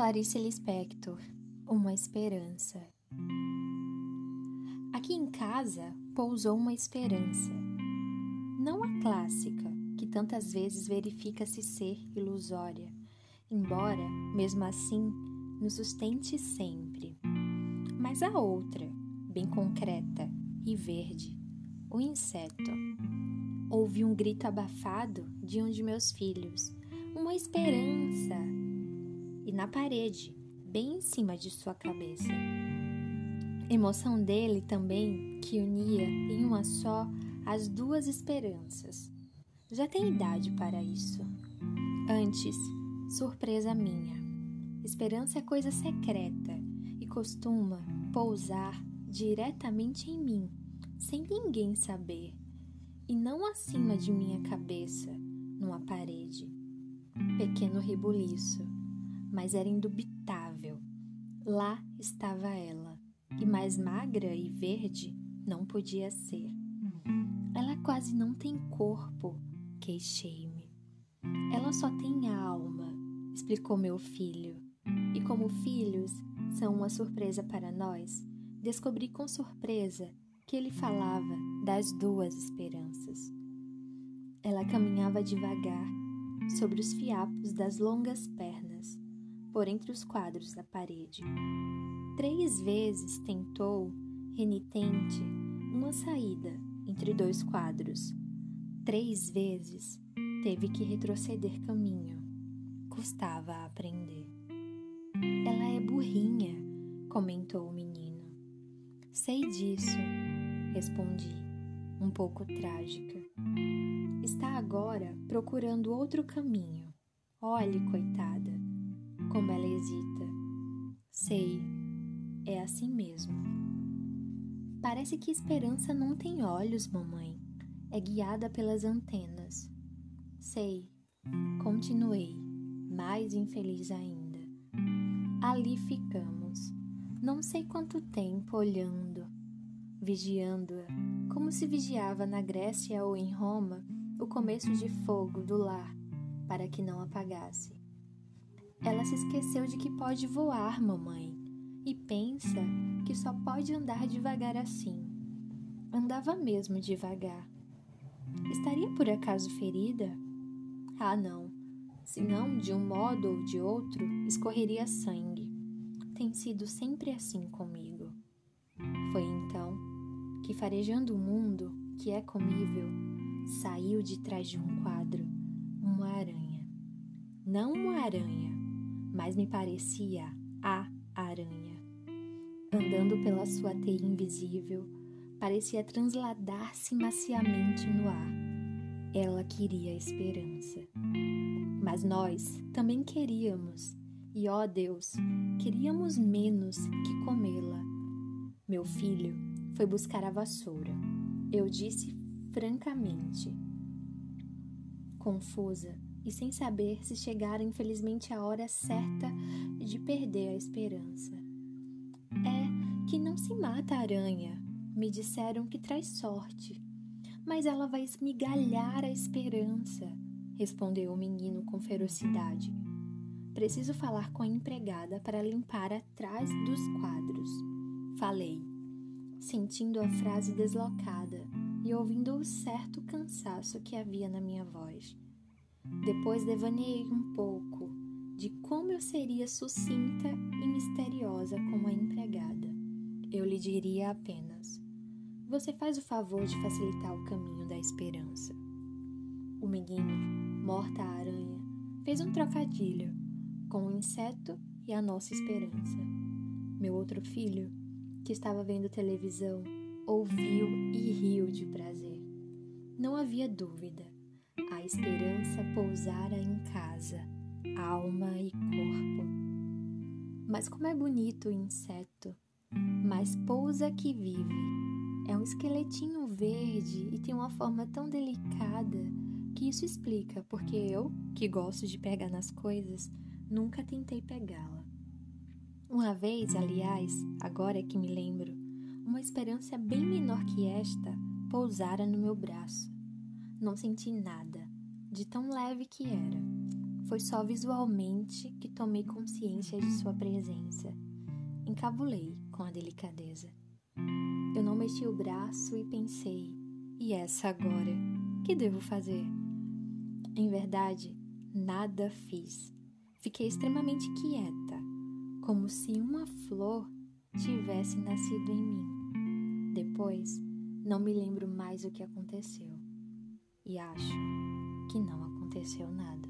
Clarice Lispector, Uma Esperança. Aqui em casa pousou uma esperança. Não a clássica, que tantas vezes verifica-se ser ilusória, embora, mesmo assim, nos sustente sempre. Mas a outra, bem concreta e verde, o inseto. Ouvi um grito abafado de um de meus filhos. Uma esperança! E na parede, bem em cima de sua cabeça. Emoção dele também que unia em uma só as duas esperanças. Já tem idade para isso. Antes, surpresa minha. Esperança é coisa secreta e costuma pousar diretamente em mim, sem ninguém saber, e não acima de minha cabeça, numa parede. Pequeno rebuliço, mas era indubitável. Lá estava ela, e mais magra e verde não podia ser. Ela quase não tem corpo, queixei-me. Ela só tem alma, explicou meu filho. E como filhos são uma surpresa para nós, descobri com surpresa que ele falava das duas esperanças. Ela caminhava devagar sobre os fiapos das longas pernas, por entre os quadros da parede. Três vezes tentou, renitente, uma saída entre dois quadros. Três vezes teve que retroceder caminho. Custava aprender. Ela é burrinha, comentou o menino. Sei disso, respondi, um pouco trágica. Está agora procurando outro caminho. Olhe, coitada, como ela hesita. Sei, é assim mesmo. Parece que esperança não tem olhos, mamãe. É guiada pelas antenas. Sei, continuei, mais infeliz ainda. Ali ficamos, não sei quanto tempo olhando, vigiando-a, como se vigiava na Grécia ou em Roma o começo de fogo do lar, para que não apagasse. Ela se esqueceu de que pode voar, mamãe, e pensa que só pode andar devagar assim. Andava mesmo devagar. Estaria por acaso ferida? Ah, não. Se não, de um modo ou de outro, escorreria sangue. Tem sido sempre assim comigo. Foi então que, farejando o mundo, que é comível, saiu de trás de um quadro uma aranha. Não uma aranha, mas me parecia a aranha. Andando pela sua teia invisível, parecia transladar-se maciamente no ar. Ela queria esperança. Mas nós também queríamos, e ó Deus, queríamos menos que comê-la. Meu filho foi buscar a vassoura. Eu disse francamente, confusa e sem saber se chegara infelizmente a hora certa de perder a esperança. É que não se mata a aranha. Me disseram que traz sorte. Mas ela vai esmigalhar a esperança, respondeu o menino com ferocidade. Preciso falar com a empregada para limpar atrás dos quadros. Falei, sentindo a frase deslocada e ouvindo o certo cansaço que havia na minha voz. Depois devaneei um pouco de como eu seria sucinta e misteriosa como a empregada. Eu lhe diria apenas: Você faz o favor de facilitar o caminho da esperança. O menino, morta a aranha, fez um trocadilho com o inseto e a nossa esperança. Meu outro filho, que estava vendo televisão, ouviu e riu de prazer. Não havia dúvida a esperança pousara em casa, alma e corpo. Mas como é bonito o inseto, mais pousa que vive. É um esqueletinho verde e tem uma forma tão delicada que isso explica porque eu, que gosto de pegar nas coisas, nunca tentei pegá-la. Uma vez, aliás, agora é que me lembro, uma esperança bem menor que esta pousara no meu braço. Não senti nada, de tão leve que era. Foi só visualmente que tomei consciência de sua presença. Encabulei com a delicadeza. Eu não mexi o braço e pensei: e essa agora? Que devo fazer? Em verdade, nada fiz. Fiquei extremamente quieta, como se uma flor tivesse nascido em mim. Depois, não me lembro mais o que aconteceu. E acho que não aconteceu nada.